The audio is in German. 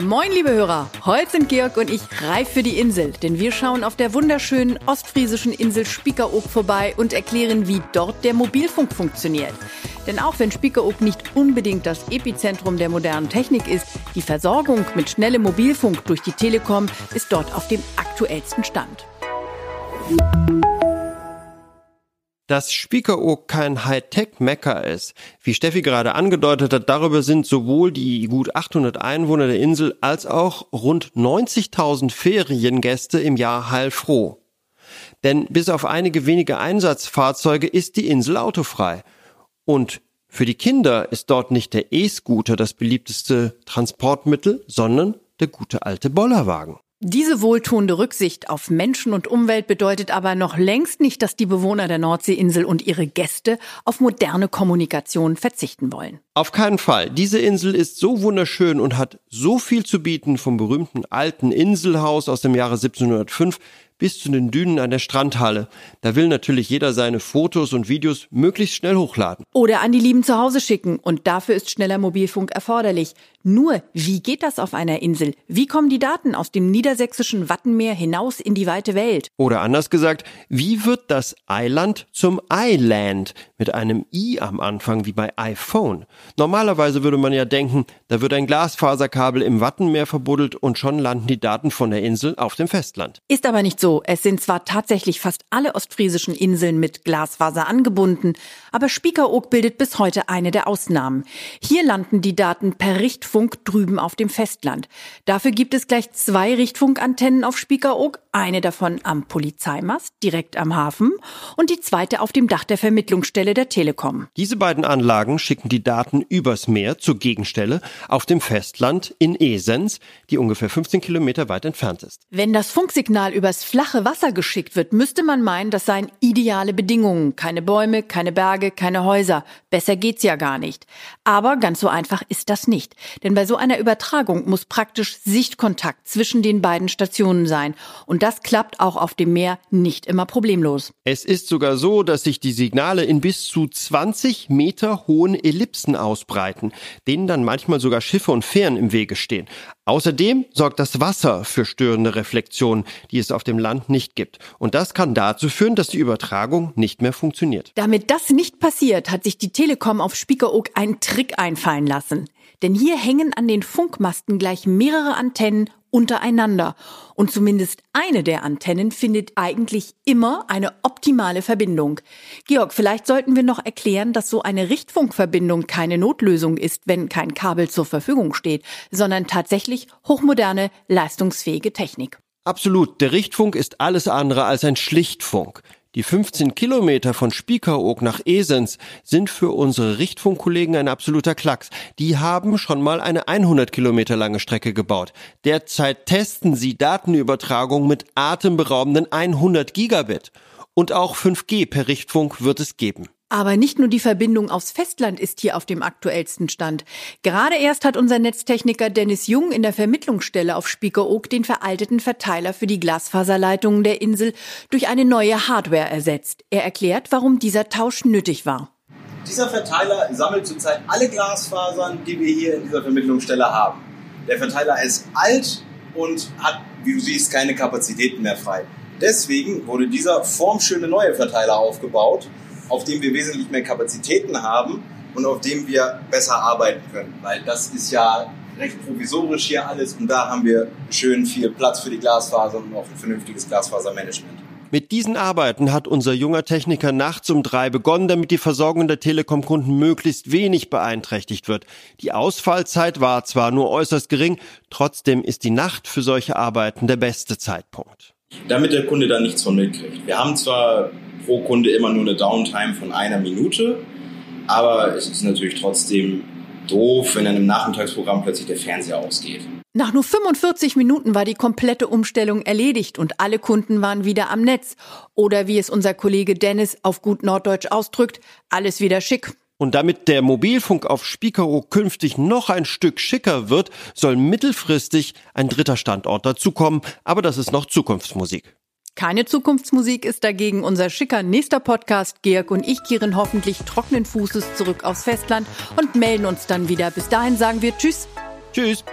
Moin, liebe Hörer. Heute sind Georg und ich reif für die Insel, denn wir schauen auf der wunderschönen ostfriesischen Insel Spiekeroog vorbei und erklären, wie dort der Mobilfunk funktioniert. Denn auch wenn Spiekeroog nicht unbedingt das Epizentrum der modernen Technik ist, die Versorgung mit schnellem Mobilfunk durch die Telekom ist dort auf dem aktuellsten Stand. Dass Spiekeroog kein Hightech-Mecker ist, wie Steffi gerade angedeutet hat, darüber sind sowohl die gut 800 Einwohner der Insel als auch rund 90.000 Feriengäste im Jahr heilfroh. Denn bis auf einige wenige Einsatzfahrzeuge ist die Insel autofrei. Und für die Kinder ist dort nicht der E-Scooter das beliebteste Transportmittel, sondern der gute alte Bollerwagen. Diese wohltuende Rücksicht auf Menschen und Umwelt bedeutet aber noch längst nicht, dass die Bewohner der Nordseeinsel und ihre Gäste auf moderne Kommunikation verzichten wollen. Auf keinen Fall. Diese Insel ist so wunderschön und hat so viel zu bieten vom berühmten alten Inselhaus aus dem Jahre 1705 bis zu den Dünen an der Strandhalle. Da will natürlich jeder seine Fotos und Videos möglichst schnell hochladen. Oder an die Lieben zu Hause schicken. Und dafür ist schneller Mobilfunk erforderlich. Nur, wie geht das auf einer Insel? Wie kommen die Daten aus dem niedersächsischen Wattenmeer hinaus in die weite Welt? Oder anders gesagt, wie wird das Eiland zum Island mit einem i am Anfang wie bei iPhone? Normalerweise würde man ja denken, da wird ein Glasfaserkabel im Wattenmeer verbuddelt und schon landen die Daten von der Insel auf dem Festland. Ist aber nicht so. Es sind zwar tatsächlich fast alle ostfriesischen Inseln mit Glasfaser angebunden, aber Spiekeroog bildet bis heute eine der Ausnahmen. Hier landen die Daten per Richtfunk drüben auf dem Festland. Dafür gibt es gleich zwei Richtfunkantennen auf Spiekeroog, eine davon am Polizeimast direkt am Hafen und die zweite auf dem Dach der Vermittlungsstelle der Telekom. Diese beiden Anlagen schicken die Daten übers Meer zur Gegenstelle auf dem Festland in Esens, die ungefähr 15 Kilometer weit entfernt ist. Wenn das Funksignal übers flache Wasser geschickt wird, müsste man meinen, das seien ideale Bedingungen. Keine Bäume, keine Berge, keine Häuser. Besser geht's ja gar nicht. Aber ganz so einfach ist das nicht. Denn bei so einer Übertragung muss praktisch Sichtkontakt zwischen den beiden Stationen sein. Und das klappt auch auf dem Meer nicht immer problemlos. Es ist sogar so, dass sich die Signale in bis zu 20 Meter hohen Ellipsen ausbreiten, denen dann manchmal sogar Schiffe und Fähren im Wege stehen. Außerdem sorgt das Wasser für störende Reflexionen, die es auf dem Land nicht gibt. Und das kann dazu führen, dass die Übertragung nicht mehr funktioniert. Damit das nicht passiert, hat sich die Telekom auf Spiekeroog einen Trick einfallen lassen. Denn hier hängen an den Funkmasten gleich mehrere Antennen untereinander. Und zumindest eine der Antennen findet eigentlich immer eine optimale Verbindung. Georg, vielleicht sollten wir noch erklären, dass so eine Richtfunkverbindung keine Notlösung ist, wenn kein Kabel zur Verfügung steht, sondern tatsächlich hochmoderne, leistungsfähige Technik. Absolut. Der Richtfunk ist alles andere als ein Schlichtfunk. Die 15 Kilometer von Spiekeroog nach Esens sind für unsere Richtfunkkollegen ein absoluter Klacks. Die haben schon mal eine 100 Kilometer lange Strecke gebaut. Derzeit testen sie Datenübertragung mit atemberaubenden 100 Gigabit. Und auch 5G per Richtfunk wird es geben. Aber nicht nur die Verbindung aufs Festland ist hier auf dem aktuellsten Stand. Gerade erst hat unser Netztechniker Dennis Jung in der Vermittlungsstelle auf Spiekeroog den veralteten Verteiler für die Glasfaserleitungen der Insel durch eine neue Hardware ersetzt. Er erklärt, warum dieser Tausch nötig war. Dieser Verteiler sammelt zurzeit alle Glasfasern, die wir hier in dieser Vermittlungsstelle haben. Der Verteiler ist alt und hat, wie du siehst, keine Kapazitäten mehr frei. Deswegen wurde dieser formschöne neue Verteiler aufgebaut auf dem wir wesentlich mehr Kapazitäten haben und auf dem wir besser arbeiten können. Weil das ist ja recht provisorisch hier alles und da haben wir schön viel Platz für die Glasfaser und auch ein vernünftiges Glasfasermanagement. Mit diesen Arbeiten hat unser junger Techniker nachts um drei begonnen, damit die Versorgung der Telekom-Kunden möglichst wenig beeinträchtigt wird. Die Ausfallzeit war zwar nur äußerst gering, trotzdem ist die Nacht für solche Arbeiten der beste Zeitpunkt. Damit der Kunde da nichts von mitkriegt. Wir haben zwar pro Kunde immer nur eine Downtime von einer Minute. Aber es ist natürlich trotzdem doof, wenn dann im Nachmittagsprogramm plötzlich der Fernseher ausgeht. Nach nur 45 Minuten war die komplette Umstellung erledigt und alle Kunden waren wieder am Netz. Oder wie es unser Kollege Dennis auf gut Norddeutsch ausdrückt, alles wieder schick. Und damit der Mobilfunk auf Spiekeroog künftig noch ein Stück schicker wird, soll mittelfristig ein dritter Standort dazukommen, aber das ist noch Zukunftsmusik. Keine Zukunftsmusik ist dagegen unser schicker nächster Podcast. Georg und ich kehren hoffentlich trockenen Fußes zurück aufs Festland und melden uns dann wieder. Bis dahin sagen wir Tschüss. Tschüss.